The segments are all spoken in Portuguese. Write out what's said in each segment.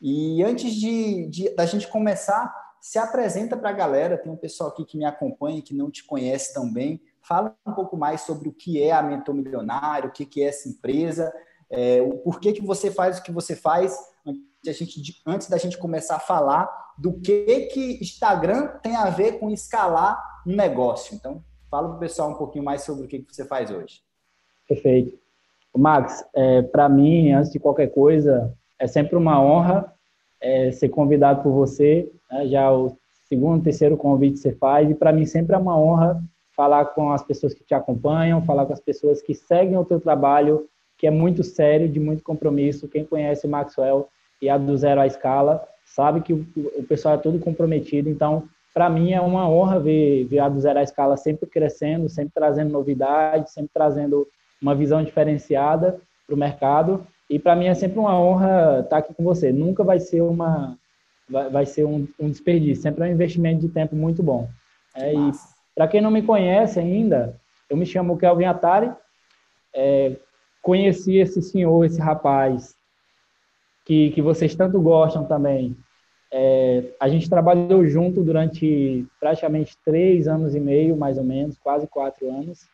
E antes de, de da gente começar, se apresenta para a galera. Tem um pessoal aqui que me acompanha, que não te conhece tão bem. Fala um pouco mais sobre o que é a Mentor Milionário, o que, que é essa empresa, é, o porquê que você faz o que você faz, antes, gente, antes da gente começar a falar do que, que Instagram tem a ver com escalar um negócio. Então, fala para o pessoal um pouquinho mais sobre o que, que você faz hoje. Perfeito. Max, é, para mim, antes de qualquer coisa, é sempre uma honra é, ser convidado por você. Né? Já o segundo, terceiro convite que você faz, e para mim sempre é uma honra falar com as pessoas que te acompanham, falar com as pessoas que seguem o teu trabalho, que é muito sério, de muito compromisso. Quem conhece Maxwell e a do zero à escala sabe que o, o pessoal é todo comprometido. Então, para mim é uma honra ver, ver a do zero à escala sempre crescendo, sempre trazendo novidades, sempre trazendo uma visão diferenciada para o mercado. E para mim é sempre uma honra estar aqui com você. Nunca vai ser uma vai, vai ser um, um desperdício, sempre é um investimento de tempo muito bom. É, e para quem não me conhece ainda, eu me chamo Kelvin Atari. É, conheci esse senhor, esse rapaz que, que vocês tanto gostam também. É, a gente trabalhou junto durante praticamente três anos e meio, mais ou menos, quase quatro anos,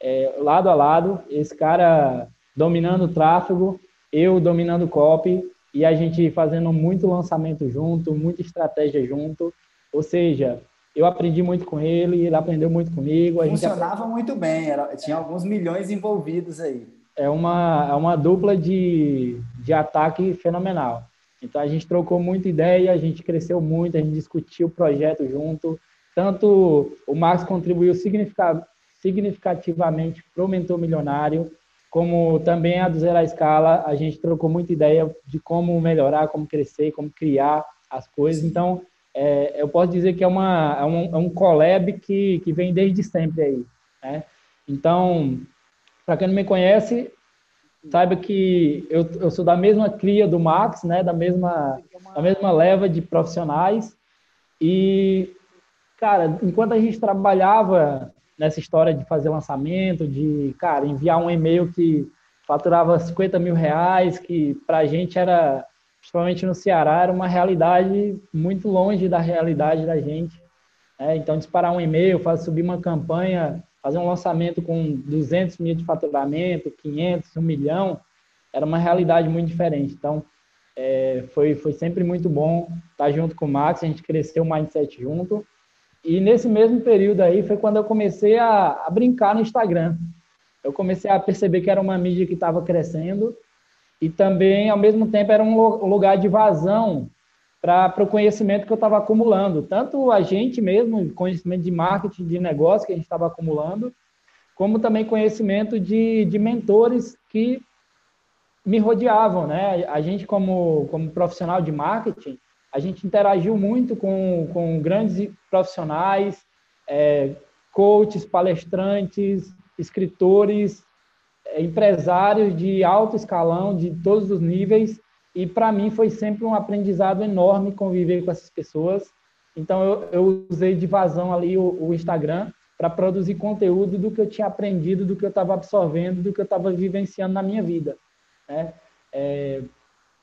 é, lado a lado. Esse cara dominando o tráfego, eu dominando o copy e a gente fazendo muito lançamento junto, muita estratégia junto. Ou seja, eu aprendi muito com ele, ele aprendeu muito comigo. Funcionava muito bem, era, tinha alguns milhões envolvidos aí. É uma, é uma dupla de, de ataque fenomenal. Então a gente trocou muita ideia, a gente cresceu muito, a gente discutiu o projeto junto. Tanto o Max contribuiu significativamente para o Mentor Milionário, como também a do Zero à Escala, a gente trocou muita ideia de como melhorar, como crescer, como criar as coisas. Então, é, eu posso dizer que é, uma, é, um, é um collab que, que vem desde sempre aí. Né? Então, para quem não me conhece, saiba que eu, eu sou da mesma cria do Max, né? da, mesma, da mesma leva de profissionais. E, cara, enquanto a gente trabalhava nessa história de fazer lançamento, de, cara, enviar um e-mail que faturava 50 mil reais, que para a gente era, principalmente no Ceará, era uma realidade muito longe da realidade da gente. Né? Então, disparar um e-mail, fazer subir uma campanha, fazer um lançamento com 200 mil de faturamento, 500, 1 milhão, era uma realidade muito diferente. Então, é, foi, foi sempre muito bom estar junto com o Max, a gente cresceu o mindset junto. E nesse mesmo período aí foi quando eu comecei a, a brincar no Instagram. Eu comecei a perceber que era uma mídia que estava crescendo e também, ao mesmo tempo, era um lugar de vazão para o conhecimento que eu estava acumulando. Tanto a gente mesmo, conhecimento de marketing, de negócio que a gente estava acumulando, como também conhecimento de, de mentores que me rodeavam, né? A gente, como, como profissional de marketing, a gente interagiu muito com, com grandes profissionais, é, coaches, palestrantes, escritores, é, empresários de alto escalão, de todos os níveis, e para mim foi sempre um aprendizado enorme conviver com essas pessoas. Então eu, eu usei de vazão ali o, o Instagram para produzir conteúdo do que eu tinha aprendido, do que eu estava absorvendo, do que eu estava vivenciando na minha vida. Né? É,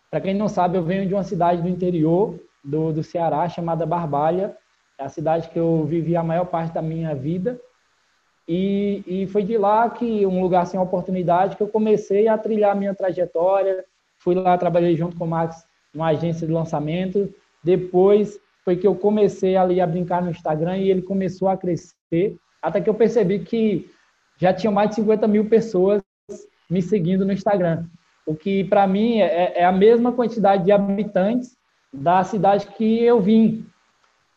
para quem não sabe, eu venho de uma cidade do interior do, do Ceará chamada Barbalha, é a cidade que eu vivi a maior parte da minha vida. E, e foi de lá que, um lugar sem oportunidade, que eu comecei a trilhar minha trajetória. Fui lá, trabalhei junto com o Max numa agência de lançamento. Depois foi que eu comecei ali a brincar no Instagram e ele começou a crescer, até que eu percebi que já tinha mais de 50 mil pessoas me seguindo no Instagram o que para mim é, é, a mesma quantidade de habitantes da cidade que eu vim.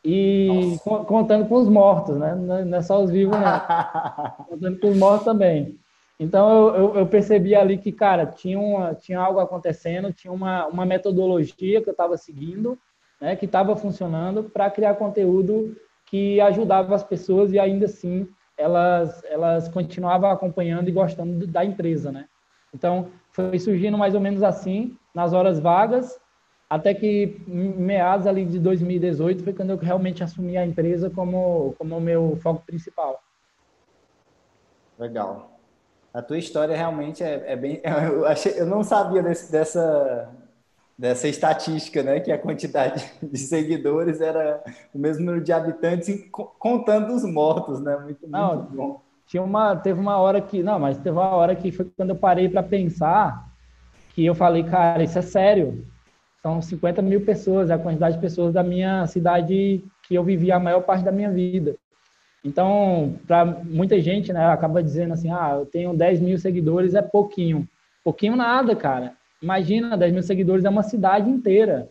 E contando com os mortos, né? Não é só os vivos, não. contando com os mortos também. Então eu, eu, eu, percebi ali que, cara, tinha, uma, tinha algo acontecendo, tinha uma, uma metodologia que eu estava seguindo, né, que estava funcionando para criar conteúdo que ajudava as pessoas e ainda assim elas, elas continuavam acompanhando e gostando da empresa, né? Então, foi surgindo mais ou menos assim, nas horas vagas, até que meados ali de 2018 foi quando eu realmente assumi a empresa como como meu foco principal. Legal. A tua história realmente é, é bem. Eu, achei, eu não sabia desse, dessa dessa estatística, né? Que a quantidade de seguidores era o mesmo número de habitantes, contando os mortos, né? Muito, muito não, bom. Tinha uma, teve uma hora que, não, mas teve uma hora que foi quando eu parei para pensar que eu falei, cara, isso é sério. São 50 mil pessoas, é a quantidade de pessoas da minha cidade que eu vivi a maior parte da minha vida. Então, para muita gente, né, acaba dizendo assim, ah, eu tenho 10 mil seguidores, é pouquinho. Pouquinho nada, cara. Imagina, 10 mil seguidores é uma cidade inteira,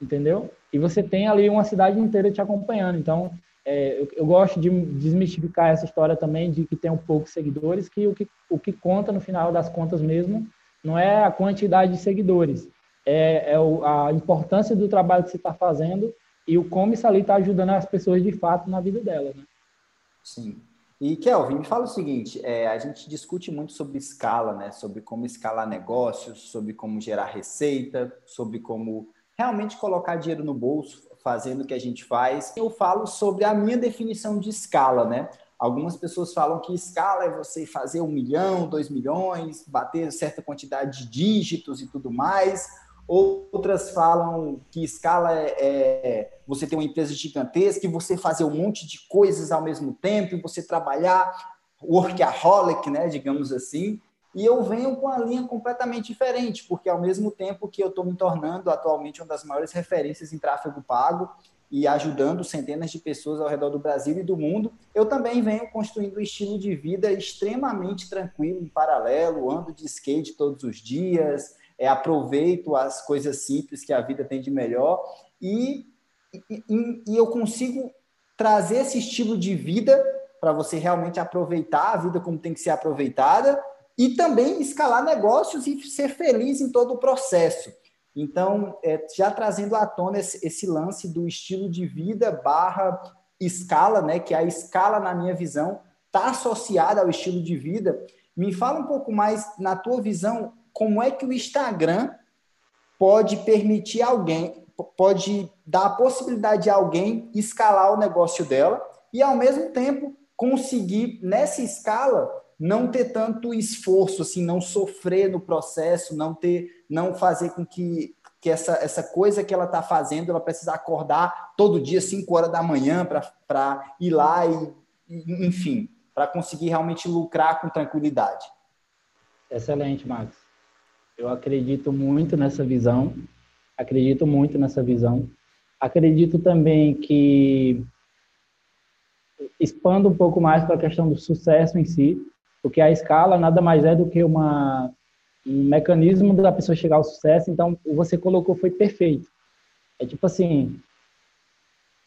entendeu? E você tem ali uma cidade inteira te acompanhando. Então, é, eu, eu, gosto de desmistificar essa história também de que tem um poucos seguidores, que o, que o que conta no final das contas mesmo não é a quantidade de seguidores, é, é o, a importância do trabalho que você está fazendo e o como isso ali está ajudando as pessoas de fato na vida delas. Né? Sim. E Kelvin, me fala o seguinte: é, a gente discute muito sobre escala, né? Sobre como escalar negócios, sobre como gerar receita, sobre como realmente colocar dinheiro no bolso, fazendo o que a gente faz. Eu falo sobre a minha definição de escala, né? Algumas pessoas falam que escala é você fazer um milhão, dois milhões, bater certa quantidade de dígitos e tudo mais. Outras falam que escala é, é, você ter uma empresa gigantesca e você fazer um monte de coisas ao mesmo tempo, e você trabalhar workaholic, né, digamos assim. E eu venho com a linha completamente diferente, porque ao mesmo tempo que eu estou me tornando atualmente uma das maiores referências em tráfego pago e ajudando centenas de pessoas ao redor do Brasil e do mundo, eu também venho construindo um estilo de vida extremamente tranquilo, em paralelo, ando de skate todos os dias, é, aproveito as coisas simples que a vida tem de melhor e, e, e eu consigo trazer esse estilo de vida para você realmente aproveitar a vida como tem que ser aproveitada e também escalar negócios e ser feliz em todo o processo. Então, é, já trazendo à tona esse, esse, lance do estilo de vida barra escala, né, que a escala, na minha visão, está associada ao estilo de vida. Me fala um pouco mais, na tua visão, como é que o Instagram pode permitir alguém, pode dar a possibilidade de alguém escalar o negócio dela e, ao mesmo tempo, conseguir, nessa escala, não ter tanto esforço, assim, não sofrer no processo, não ter, não fazer com que, que essa, essa coisa que ela está fazendo, ela precisa acordar todo dia, 5 horas da manhã, para ir lá e, enfim, para conseguir realmente lucrar com tranquilidade. Excelente, Max. Eu acredito muito nessa visão, acredito muito nessa visão. Acredito também que expanda um pouco mais para a questão do sucesso em si, porque a escala nada mais é do que uma, um mecanismo da pessoa chegar ao sucesso. Então, você colocou foi perfeito. É tipo assim,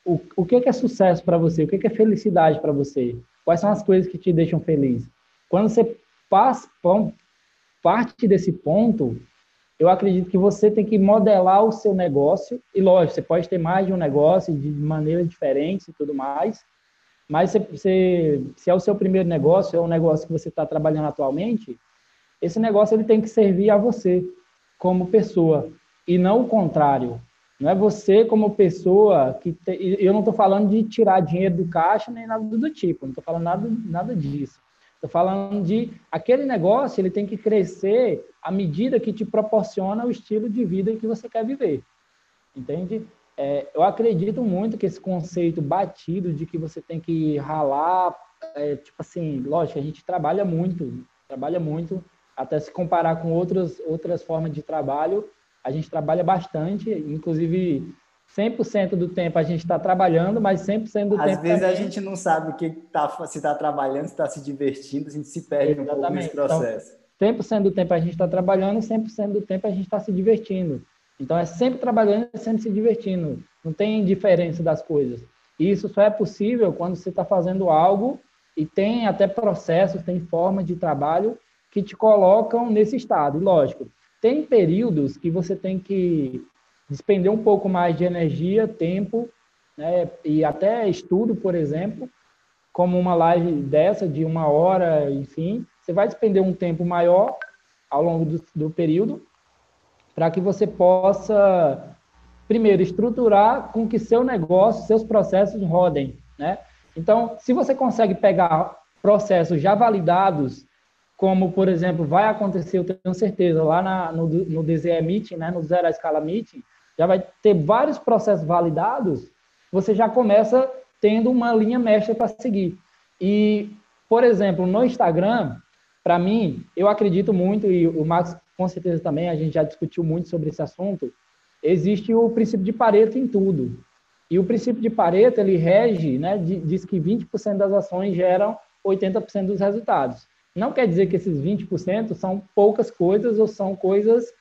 o, o que é sucesso para você? O que é felicidade para você? Quais são as coisas que te deixam feliz? Quando você passa, parte desse ponto, eu acredito que você tem que modelar o seu negócio, e lógico, você pode ter mais de um negócio de maneiras diferentes e tudo mais, mas se, é o seu primeiro negócio, é um negócio que você está trabalhando atualmente, esse negócio ele tem que servir a você como pessoa, e não o contrário. Não é você como pessoa que... Te, eu não estou falando de tirar dinheiro do caixa nem nada do tipo, não estou falando nada, nada disso. Estou falando de aquele negócio, ele tem que crescer à medida que te proporciona o estilo de vida que você quer viver. Entende? É, eu acredito muito que esse conceito batido de que você tem que ralar, é, tipo assim, lógico, a gente trabalha muito, trabalha muito, até se comparar com outras, outras formas de trabalho, a gente trabalha bastante, inclusive 100% do tempo a gente está trabalhando, mas 100% do Às tempo. Às vezes também... a gente não sabe o que tá, se está trabalhando, se está se divertindo, a gente se perde Exatamente. um pouco nesse então, processo. Então, 100% do tempo a gente está trabalhando e 100% do tempo a gente está se divertindo. Então, é sempre trabalhando e sempre se divertindo. Não tem diferença das coisas. E isso só é possível quando você está fazendo algo e tem até processos, tem formas de trabalho que te colocam nesse estado. E, lógico, tem períodos que você tem que despender um pouco mais de energia, tempo, né, e até estudo, por exemplo, como uma live dessa de uma hora, enfim, você vai despender um tempo maior ao longo do, do período para que você possa, primeiro, estruturar com que seu negócio, seus processos rodem, né? Então, se você consegue pegar processos já validados como, por exemplo, vai acontecer, eu tenho certeza, lá na, no, no DZE Meeting, né, no Zero Escala Meeting, já vai ter vários processos validados, você já começa tendo uma linha mestra para seguir. E, por exemplo, no Instagram, para mim, eu acredito muito, e o Max com certeza também, a gente já discutiu muito sobre esse assunto, existe o princípio de Pareto em tudo. E o princípio de Pareto, ele rege, né, diz que 20% das ações geram 80% dos resultados. Não quer dizer que esses 20% são poucas coisas ou são coisas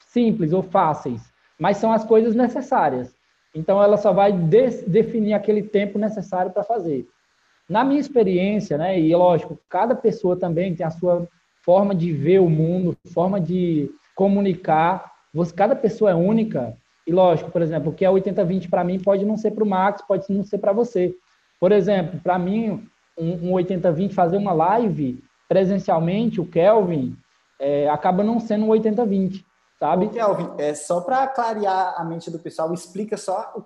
simples ou fáceis, mas são as coisas necessárias. Então, ela só vai de definir aquele tempo necessário para fazer. Na minha experiência, né, e lógico, cada pessoa também tem a sua forma de ver o mundo, forma de comunicar. Você, cada pessoa é única. E lógico, por exemplo, o que é 80-20 para mim pode não ser para o Max, pode não ser para você. Por exemplo, para mim, um, um 80-20 fazer uma live presencialmente, o Kelvin, é, acaba não sendo um 80-20 sabe? Kelvin, é só para clarear a mente do pessoal, explica só a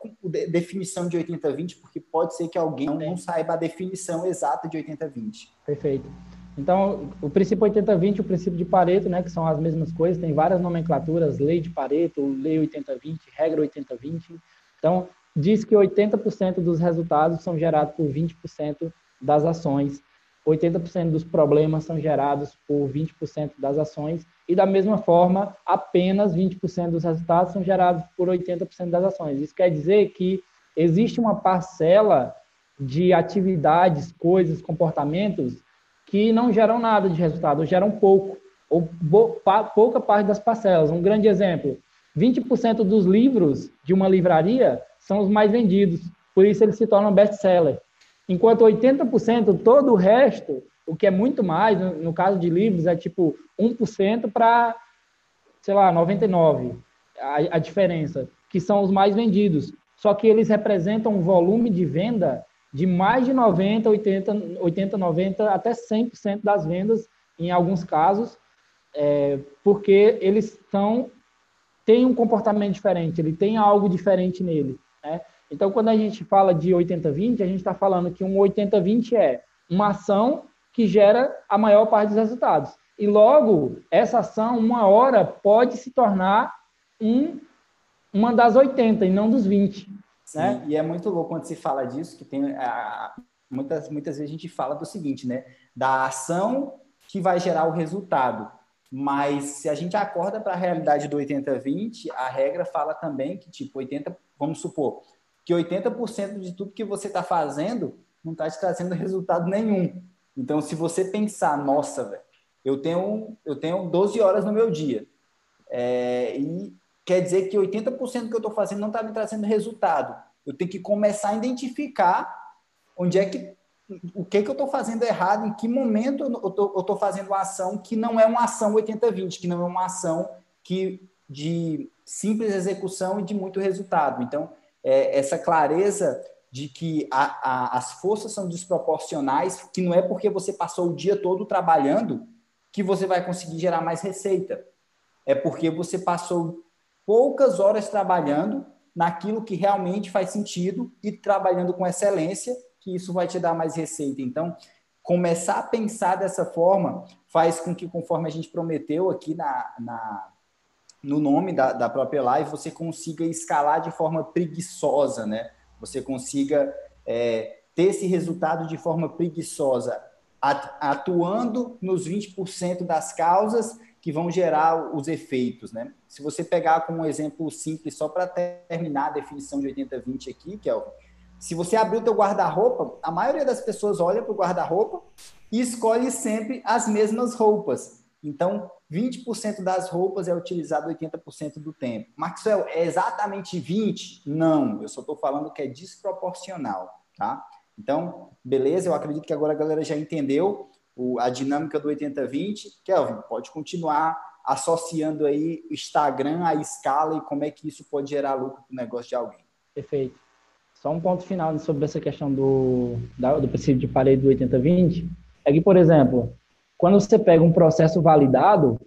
definição de 80-20, porque pode ser que alguém não, não saiba a definição exata de 80-20. Perfeito. Então, o princípio 80-20 e o princípio de Pareto, né, que são as mesmas coisas, tem várias nomenclaturas, lei de Pareto, lei 80-20, regra 80-20. Então, diz que 80% dos resultados são gerados por 20% das ações, 80% dos problemas são gerados por 20% das ações, e da mesma forma, apenas 20% dos resultados são gerados por 80% das ações. Isso quer dizer que existe uma parcela de atividades, coisas, comportamentos que não geram nada de resultado, ou geram pouco, ou pouca parte das parcelas. Um grande exemplo: 20% dos livros de uma livraria são os mais vendidos, por isso eles se tornam best-seller. Enquanto 80% todo o resto, o que é muito mais, no, caso de livros, é tipo 1% para, sei lá, 99%, a, a diferença, que são os mais vendidos. Só que eles representam um volume de venda de mais de 90, 80, 80 90, até 100% das vendas, em alguns casos, é, porque eles são têm um comportamento diferente, ele tem algo diferente nele. Né? Então, quando a gente fala de 80-20, a gente está falando que um 80-20 é uma ação que gera a maior parte dos resultados. E logo, essa ação, uma hora, pode se tornar um, uma das 80 e não dos 20. Sim, né? E é muito louco quando se fala disso, que tem a, muitas, muitas vezes a gente fala do seguinte, né? Da ação que vai gerar o resultado. Mas se a gente acorda para a realidade do 80-20, a regra fala também que, tipo, 80, vamos supor, que 80% de tudo que você está fazendo não está te trazendo resultado nenhum. Então, se você pensar, nossa, velho, eu tenho, eu tenho 12 horas no meu dia, é, e quer dizer que 80% do que eu estou fazendo não está me trazendo resultado. Eu tenho que começar a identificar onde é que o que, que eu estou fazendo errado, em que momento eu estou fazendo uma ação que não é uma ação 80-20, que não é uma ação que de simples execução e de muito resultado. Então, é, essa clareza de que a, a, as forças são desproporcionais, que não é porque você passou o dia todo trabalhando que você vai conseguir gerar mais receita. É porque você passou poucas horas trabalhando naquilo que realmente faz sentido e trabalhando com excelência, que isso vai te dar mais receita. Então, começar a pensar dessa forma faz com que, conforme a gente prometeu aqui na, na no nome da, da própria live, você consiga escalar de forma preguiçosa, né? Você consiga é, ter esse resultado de forma preguiçosa, atuando nos 20% das causas que vão gerar os efeitos, né? Se você pegar como um exemplo simples, só para terminar a definição de 80-20 aqui, é se você abrir o teu guarda-roupa, a maioria das pessoas olha para o guarda-roupa e escolhe sempre as mesmas roupas. Então, 20% das roupas é utilizado 80% do tempo. Maxwell, é exatamente 20? Não, eu só estou falando que é desproporcional, tá? Então, beleza, eu acredito que agora a galera já entendeu o, a dinâmica do 80-20. Kelvin, pode continuar associando aí Instagram à escala e como é que isso pode gerar lucro para o negócio de alguém. Perfeito. Só um ponto final sobre essa questão do, do princípio de parede do 80-20. É que, por exemplo, quando você pega um processo validado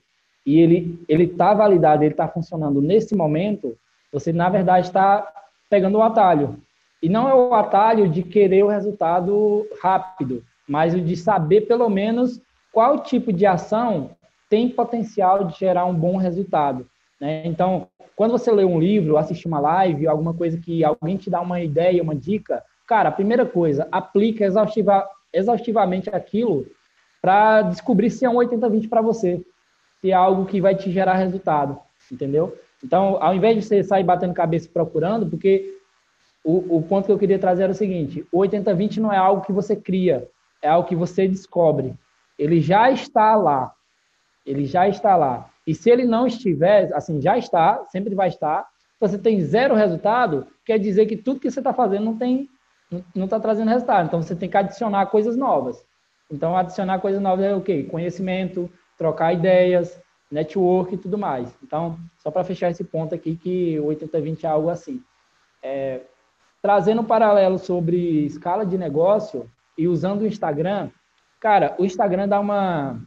e ele ele está validado, ele está funcionando nesse momento, você na verdade está pegando o atalho. E não é o atalho de querer o resultado rápido, mas o de saber pelo menos qual tipo de ação tem potencial de gerar um bom resultado. Né? Então, quando você lê um livro, assiste uma live, alguma coisa que alguém te dá uma ideia, uma dica, cara, a primeira coisa, aplica exaustiva, exaustivamente aquilo para descobrir se é um 80-20 para você, se é algo que vai te gerar resultado, entendeu? Então, ao invés de você sair batendo cabeça procurando, porque o, o ponto que eu queria trazer era o seguinte: o 80-20 não é algo que você cria, é algo que você descobre. Ele já está lá. Ele já está lá. E se ele não estiver, assim, já está, sempre vai estar, você tem zero resultado, quer dizer que tudo que você está fazendo não tem, não está trazendo resultado. Então você tem que adicionar coisas novas. Então adicionar coisas novas é o quê? Conhecimento, trocar ideias, network e tudo mais. Então, só para fechar esse ponto aqui, que o 80-20 é algo assim. É, trazendo um paralelo sobre escala de negócio e usando o Instagram, cara, o Instagram dá uma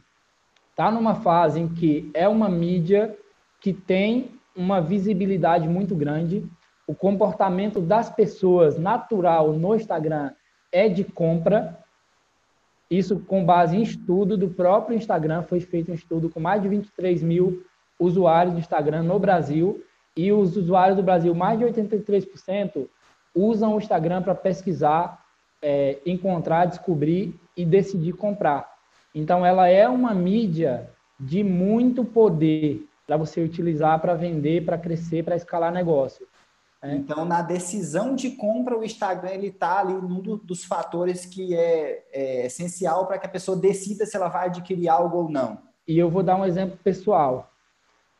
tá numa fase em que é uma mídia que tem uma visibilidade muito grande. O comportamento das pessoas natural no Instagram é de compra. Isso com base em estudo do próprio Instagram. Foi feito um estudo com mais de 23 mil usuários do Instagram no Brasil. E os usuários do Brasil, mais de 83%, usam o Instagram para pesquisar, é, encontrar, descobrir e decidir comprar. Então, ela é uma mídia de muito poder para você utilizar para vender, para crescer, para escalar negócio. Né? Então, na decisão de compra, o Instagram ele está ali num dos fatores que é, é essencial para que a pessoa decida se ela vai adquirir algo ou não. E eu vou dar um exemplo pessoal.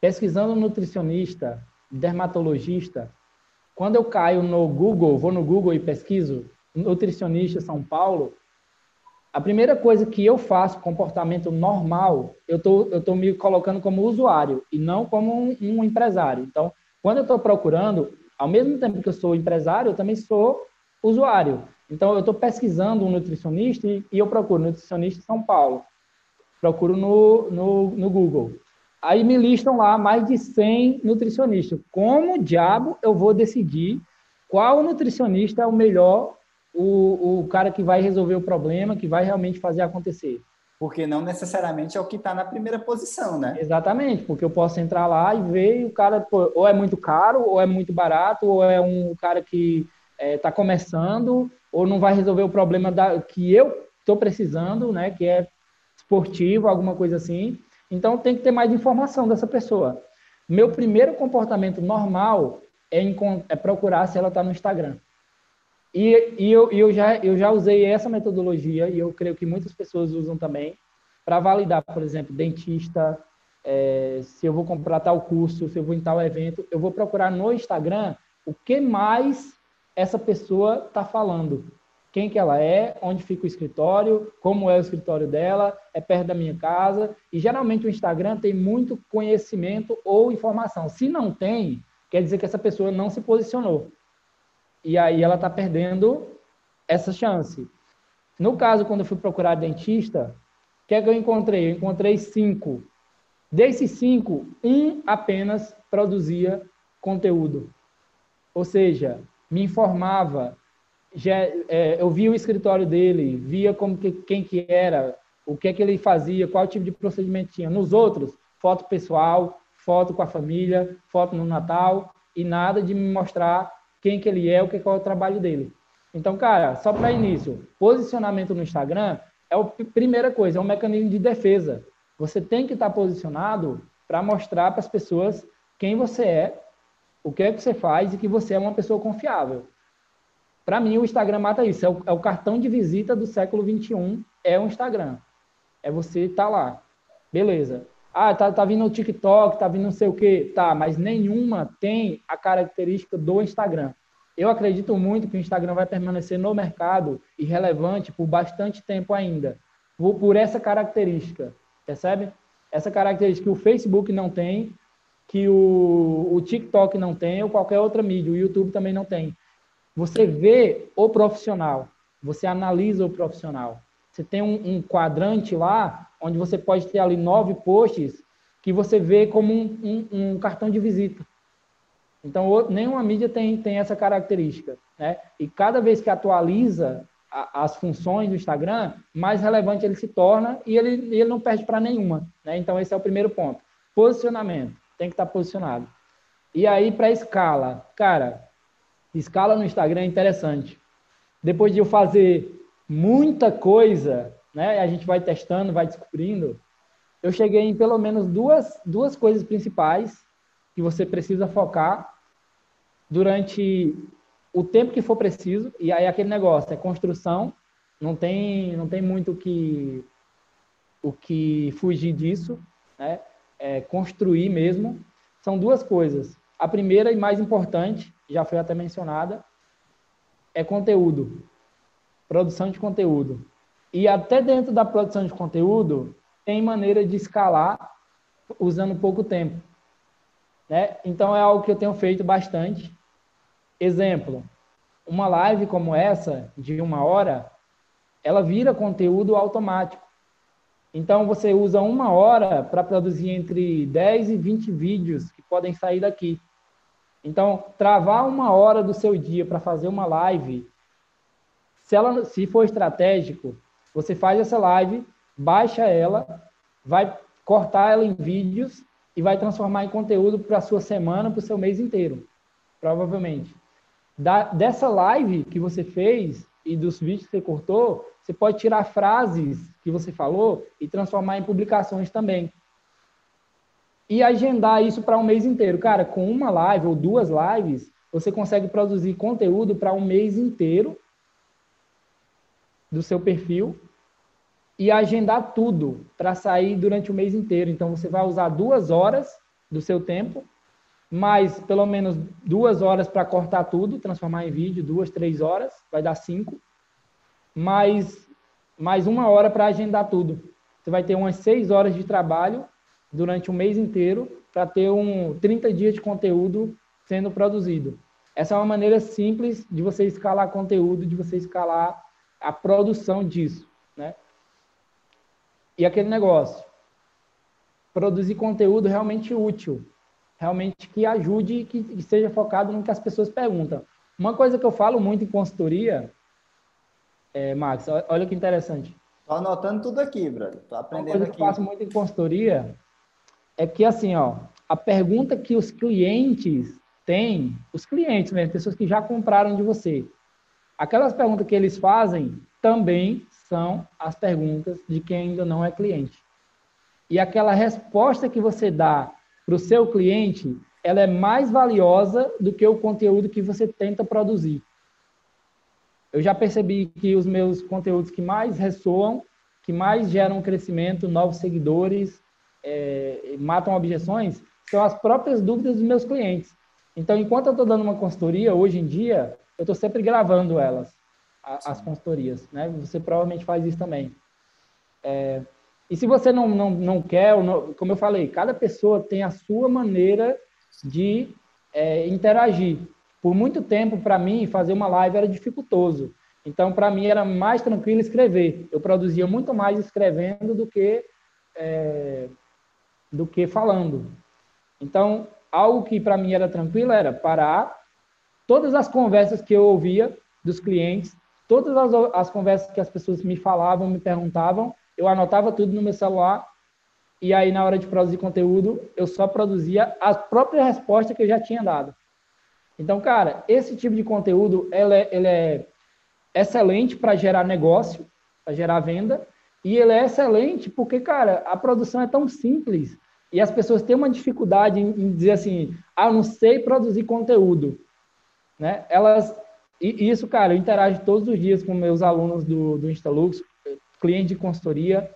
Pesquisando nutricionista, dermatologista, quando eu caio no Google, vou no Google e pesquiso nutricionista São Paulo, a primeira coisa que eu faço, comportamento normal, eu tô, eu tô me colocando como usuário e não como um, um empresário. Então, quando eu estou procurando, ao mesmo tempo que eu sou empresário, eu também sou usuário. Então, eu estou pesquisando um nutricionista e, e, eu procuro nutricionista São Paulo. Procuro no, no, no Google. Aí me listam lá mais de 100 nutricionistas. Como diabo eu vou decidir qual nutricionista é o melhor o, o cara que vai resolver o problema, que vai realmente fazer acontecer. Porque não necessariamente é o que está na primeira posição, né? Exatamente, porque eu posso entrar lá e ver e o cara pô, ou é muito caro, ou é muito barato, ou é um cara que está é, tá começando, ou não vai resolver o problema da, que eu estou precisando, né? Que é esportivo, alguma coisa assim. Então tem que ter mais informação dessa pessoa. Meu primeiro comportamento normal é, é procurar se ela está no Instagram. E, e eu, eu, já, eu já usei essa metodologia, e eu creio que muitas pessoas usam também, para validar, por exemplo, dentista, é, se eu vou comprar tal curso, se eu vou em tal evento, eu vou procurar no Instagram o que mais essa pessoa está falando. Quem que ela é, onde fica o escritório, como é o escritório dela, é perto da minha casa. E geralmente o Instagram tem muito conhecimento ou informação. Se não tem, quer dizer que essa pessoa não se posicionou e aí ela está perdendo essa chance. No caso, quando eu fui procurar dentista, o que é que eu encontrei? Eu encontrei cinco. Desses cinco, um apenas produzia conteúdo. Ou seja, me informava, já, é, eu via o escritório dele, via como que, quem que era, o que é que ele fazia, qual tipo de procedimento tinha. Nos outros, foto pessoal, foto com a família, foto no Natal, e nada de me mostrar quem que ele é, o que é o trabalho dele. Então, cara, só para início, posicionamento no Instagram é a primeira coisa, é um mecanismo de defesa. Você tem que estar posicionado para mostrar para as pessoas quem você é, o que é que você faz e que você é uma pessoa confiável. Para mim, o Instagram mata isso. É o, é o, cartão de visita do século 21, é o Instagram. É você estar tá lá. Beleza. Ah, tá, tá vindo o TikTok, tá vindo não sei o quê. Tá, mas nenhuma tem a característica do Instagram. Eu acredito muito que o Instagram vai permanecer no mercado e relevante por bastante tempo ainda, por, por essa característica, percebe? Essa característica que o Facebook não tem, que o, o TikTok não tem, ou qualquer outra mídia, o YouTube também não tem. Você vê o profissional, você analisa o profissional. Você tem um, um quadrante lá onde você pode ter ali nove posts que você vê como um, um, um cartão de visita. Então, nenhuma mídia tem, tem essa característica. Né? E cada vez que atualiza a, as funções do Instagram, mais relevante ele se torna e ele, ele não perde para nenhuma. Né? Então, esse é o primeiro ponto. Posicionamento. Tem que estar tá posicionado. E aí, para escala. Cara, escala no Instagram é interessante. Depois de eu fazer muita coisa, né? A gente vai testando, vai descobrindo. Eu cheguei em pelo menos duas, duas coisas principais que você precisa focar durante o tempo que for preciso. E aí aquele negócio é construção, não tem não tem muito que o que fugir disso, né? É construir mesmo. São duas coisas. A primeira e mais importante, já foi até mencionada, é conteúdo. Produção de conteúdo. E até dentro da produção de conteúdo, tem maneira de escalar usando pouco tempo. Né? Então, é algo que eu tenho feito bastante. Exemplo, uma live como essa, de uma hora, ela vira conteúdo automático. Então, você usa uma hora para produzir entre 10 e 20 vídeos que podem sair daqui. Então, travar uma hora do seu dia para fazer uma live, se, ela, se for estratégico, você faz essa live, baixa ela, vai cortar ela em vídeos e vai transformar em conteúdo para a sua semana, para o seu mês inteiro, provavelmente. Da, dessa live que você fez e dos vídeos que você cortou, você pode tirar frases que você falou e transformar em publicações também. E agendar isso para um mês inteiro. Cara, com uma live ou duas lives, você consegue produzir conteúdo para um mês inteiro do seu perfil e agendar tudo para sair durante o mês inteiro. Então, você vai usar duas horas do seu tempo, mais pelo menos duas horas para cortar tudo, transformar em vídeo, duas, três horas, vai dar cinco, mais, mais uma hora para agendar tudo. Você vai ter umas seis horas de trabalho durante o mês inteiro para ter um 30 dias de conteúdo sendo produzido. Essa é uma maneira simples de você escalar conteúdo, de você escalar a produção disso, né? E aquele negócio, produzir conteúdo realmente útil, realmente que ajude e que, que seja focado no que as pessoas perguntam. Uma coisa que eu falo muito em consultoria, é, Max, olha que interessante. Estou anotando tudo aqui, brother. Estou aprendendo Uma coisa aqui. que eu faço muito em consultoria é que, assim, ó, a pergunta que os clientes têm, os clientes mesmo, pessoas que já compraram de você, Aquelas perguntas que eles fazem também são as perguntas de quem ainda não é cliente. E aquela resposta que você dá para o seu cliente, ela é mais valiosa do que o conteúdo que você tenta produzir. Eu já percebi que os meus conteúdos que mais ressoam, que mais geram crescimento, novos seguidores, é, matam objeções, são as próprias dúvidas dos meus clientes. Então, enquanto eu estou dando uma consultoria, hoje em dia, eu estou sempre gravando elas, a, as consultorias, né? Você provavelmente faz isso também. É, e se você não, não, não quer, não, como eu falei, cada pessoa tem a sua maneira de é, interagir. Por muito tempo, para mim, fazer uma live era dificultoso. Então, para mim, era mais tranquilo escrever. Eu produzia muito mais escrevendo do que, é, do que falando. Então, algo que para mim era tranquilo era parar, todas as conversas que eu ouvia dos clientes, todas as, as conversas que as pessoas me falavam, me perguntavam, eu anotava tudo no meu celular e aí na hora de produzir conteúdo, eu só produzia a própria resposta que eu já tinha dado. Então, cara, esse tipo de conteúdo ele é, ele é excelente para gerar negócio, para gerar venda, e ele é excelente porque, cara, a produção é tão simples e as pessoas têm uma dificuldade em, em dizer assim, ah, não sei produzir conteúdo né? Elas e isso, cara, eu interajo todos os dias com meus alunos do, do Instalux, cliente de consultoria.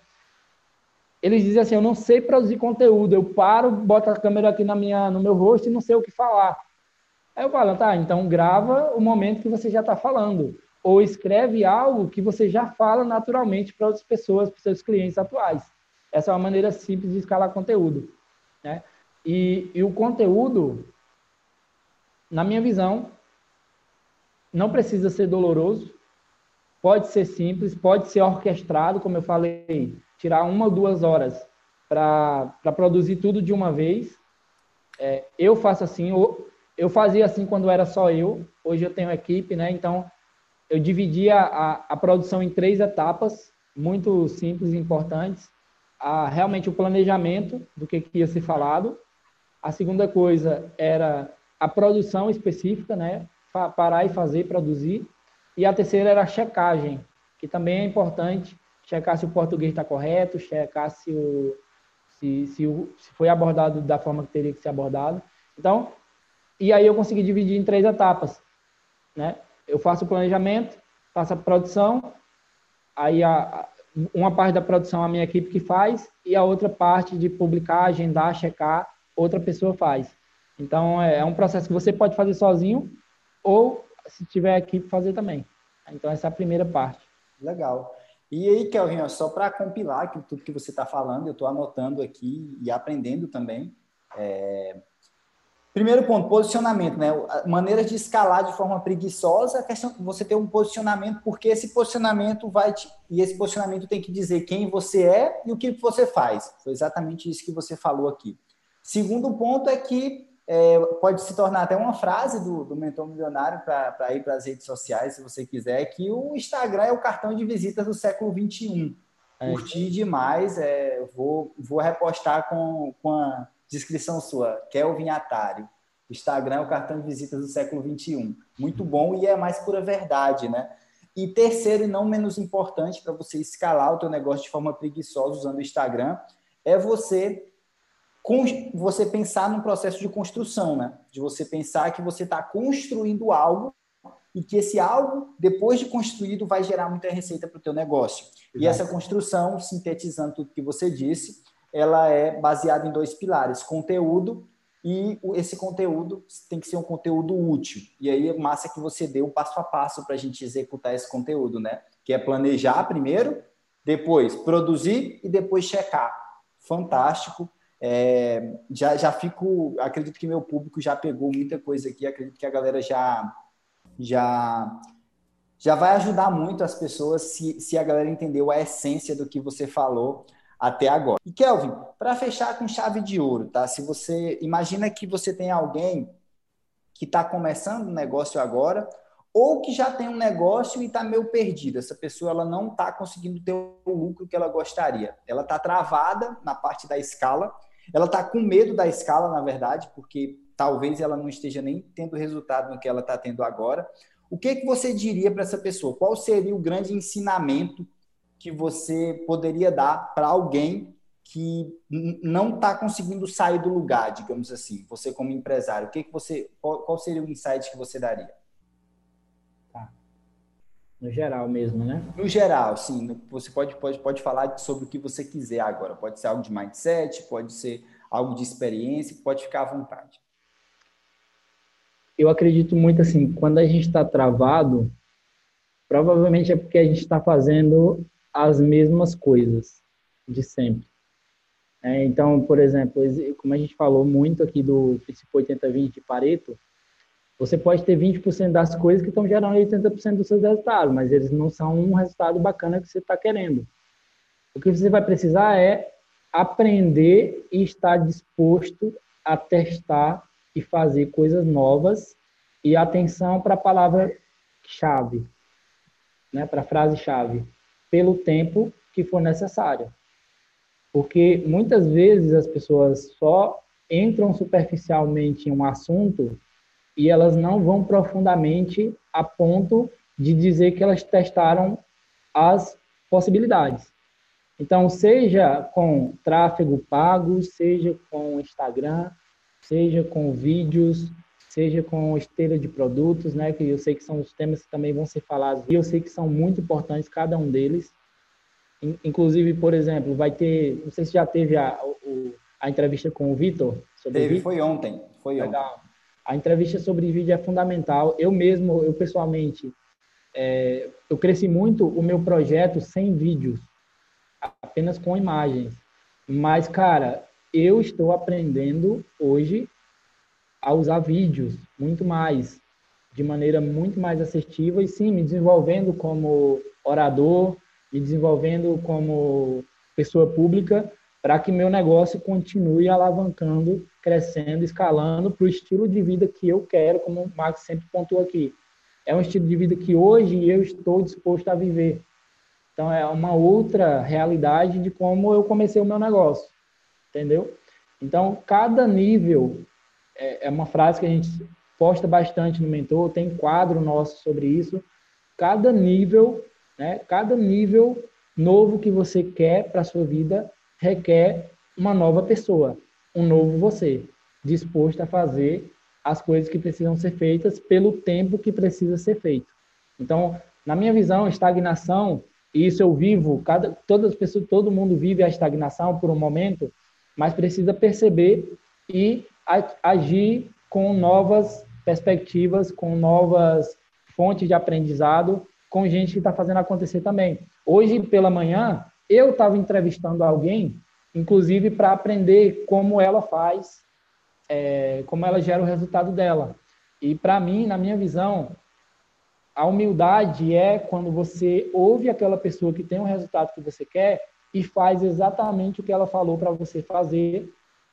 Eles dizem assim: eu não sei produzir conteúdo, eu paro, boto a câmera aqui na minha, no meu rosto e não sei o que falar. Aí eu falo, tá, então grava o momento que você já está falando. Ou escreve algo que você já fala naturalmente para outras pessoas, para seus clientes atuais. Essa é uma maneira simples de escalar conteúdo. Né? E, e o conteúdo, na minha visão, não precisa ser doloroso, pode ser simples, pode ser orquestrado, como eu falei, tirar uma ou duas horas para produzir tudo de uma vez. É, eu faço assim, eu, eu fazia assim quando era só eu, hoje eu tenho equipe, né? Então eu dividi a, a, a, produção em três etapas, muito simples e importantes. A, realmente o planejamento do que, que ia ser falado. A segunda coisa era a produção específica, né? Parar e fazer, produzir. E a terceira era a checagem, que também é importante, checar se o português está correto, checar se, o, se, se, o, se foi abordado da forma que teria que ser abordado. Então, e aí eu consegui dividir em três etapas, né? Eu faço o planejamento, faço a produção, aí a, uma parte da produção a minha equipe que faz e a outra parte de publicar, agendar, checar, outra pessoa faz. Então é, é um processo que você pode fazer sozinho ou se tiver equipe fazer também. Então essa é a primeira parte. Legal. E aí, Kelvin, só para compilar tudo que você está falando, eu estou anotando aqui e aprendendo também. É, Primeiro ponto, posicionamento, né? Maneira de escalar de forma preguiçosa, a questão você ter um posicionamento, porque esse posicionamento vai te, e esse posicionamento tem que dizer quem você é e o que você faz. Foi exatamente isso que você falou aqui. Segundo ponto é que é, pode se tornar até uma frase do, do mentor milionário para ir para as redes sociais, se você quiser, que o Instagram é o cartão de visitas do século 21. É. Curti demais, é, vou, vou repostar com, com a Descrição sua, Kelvin Atari. Instagram é o cartão de visitas do século XXI. Muito bom e é mais pura verdade, né? E terceiro e não menos importante para você escalar o teu negócio de forma preguiçosa usando o Instagram é você você pensar num processo de construção, né? De você pensar que você está construindo algo e que esse algo, depois de construído, vai gerar muita receita para o teu negócio. Exato. E essa construção, sintetizando tudo que você disse, ela é baseada em dois pilares: conteúdo e esse conteúdo tem que ser um conteúdo útil. E aí é massa que você deu um passo a passo para a gente executar esse conteúdo, né? Que é planejar primeiro, depois produzir e depois checar. Fantástico. É, já, já fico, acredito que meu público já pegou muita coisa aqui, acredito que a galera já já já vai ajudar muito as pessoas se, se a galera entendeu a essência do que você falou até agora. E Kelvin, para fechar com chave de ouro, tá? Se você imagina que você tem alguém que está começando um negócio agora, ou que já tem um negócio e está meio perdido. Essa pessoa ela não está conseguindo ter o lucro que ela gostaria. Ela está travada na parte da escala. Ela está com medo da escala, na verdade, porque talvez ela não esteja nem tendo resultado no que ela está tendo agora. O que, que você diria para essa pessoa? Qual seria o grande ensinamento que você poderia dar para alguém que não está conseguindo sair do lugar, digamos assim, você como empresário? O que, que você, qual, qual seria o insight que você daria? No geral mesmo, né? No geral, sim. Você pode, pode, pode falar sobre o que você quiser agora. Pode ser algo de mindset, pode ser algo de experiência, pode ficar à vontade. Eu acredito muito assim, quando a gente está travado, provavelmente é porque a gente está fazendo as mesmas coisas de sempre. É, então, por exemplo, como a gente falou muito aqui do princípio 80-20 de Pareto, você pode ter 20% das coisas que estão gerando 80% dos seus resultados, mas eles não são um resultado bacana que você está querendo. O que você vai precisar é aprender e estar disposto a testar e fazer coisas novas e atenção para a palavra-chave, né, para a frase-chave pelo tempo que for necessário. Porque muitas vezes as pessoas só entram superficialmente em um assunto e elas não vão profundamente a ponto de dizer que elas testaram as possibilidades. Então, seja com tráfego pago, seja com Instagram, seja com vídeos, seja com esteira de produtos, né, que eu sei que são os temas que também vão ser falados, e eu sei que são muito importantes cada um deles. Inclusive, por exemplo, vai ter, não sei se já teve a, a entrevista com o Vitor. Teve, vídeo. foi ontem, foi Legal. ontem. A entrevista sobre vídeo é fundamental. Eu mesmo, eu pessoalmente, é, eu cresci muito o meu projeto sem vídeos, apenas com imagens. Mas, cara, eu estou aprendendo hoje a usar vídeos muito mais, de maneira muito mais assertiva e sim, me desenvolvendo como orador, me desenvolvendo como pessoa pública para que meu negócio continue alavancando, crescendo, escalando para o estilo de vida que eu quero, como o Max sempre pontuou aqui. é um estilo de vida que hoje eu estou disposto a viver. Então, é uma outra realidade de como eu comecei o meu negócio, entendeu? Então, cada nível, é, é uma frase que a gente posta bastante no Mentor, tem quadro nosso sobre isso. Cada nível, né, cada nível novo que você quer para sua vida requer uma nova pessoa, um novo você, disposto a fazer as coisas que precisam ser feitas pelo tempo que precisa ser feito. Então, na minha visão, estagnação e isso eu vivo, cada, todas as pessoas, todo mundo vive a estagnação por um momento, mas precisa perceber e agir com novas perspectivas, com novas fontes de aprendizado, com gente que está fazendo acontecer também. Hoje pela manhã, eu estava entrevistando alguém, inclusive para aprender como ela faz, é, como ela gera o resultado dela. E para mim, na minha visão, a humildade é quando você ouve aquela pessoa que tem o resultado que você quer e faz exatamente o que ela falou para você fazer,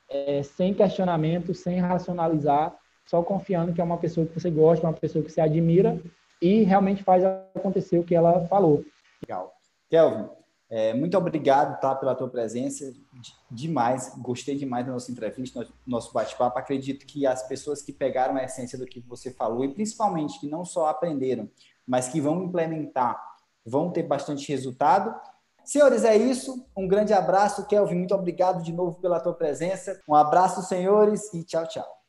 é, sem questionamento, sem racionalizar, só confiando que é uma pessoa que você gosta, uma pessoa que você admira e realmente faz acontecer o que ela falou. Legal. Kelvin, é, muito obrigado tá, pela tua presença, demais, gostei demais da nossa entrevista, nosso bate-papo. Acredito que as pessoas que pegaram a essência do que você falou e principalmente que não só aprenderam, mas que vão implementar, vão ter bastante resultado. Senhores, é isso. Um grande abraço, Kelvin. Muito obrigado de novo pela tua presença. Um abraço, senhores, e tchau, tchau.